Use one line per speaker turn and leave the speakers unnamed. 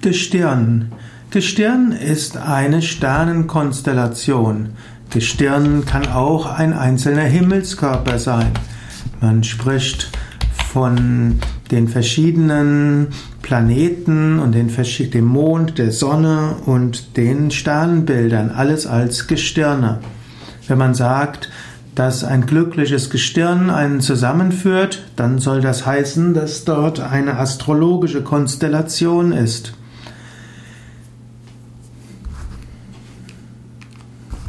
Gestirn. Gestirn ist eine Sternenkonstellation. Gestirn kann auch ein einzelner Himmelskörper sein. Man spricht von den verschiedenen Planeten und den, dem Mond, der Sonne und den Sternbildern, alles als Gestirne. Wenn man sagt, dass ein glückliches Gestirn einen zusammenführt, dann soll das heißen, dass dort eine astrologische Konstellation ist.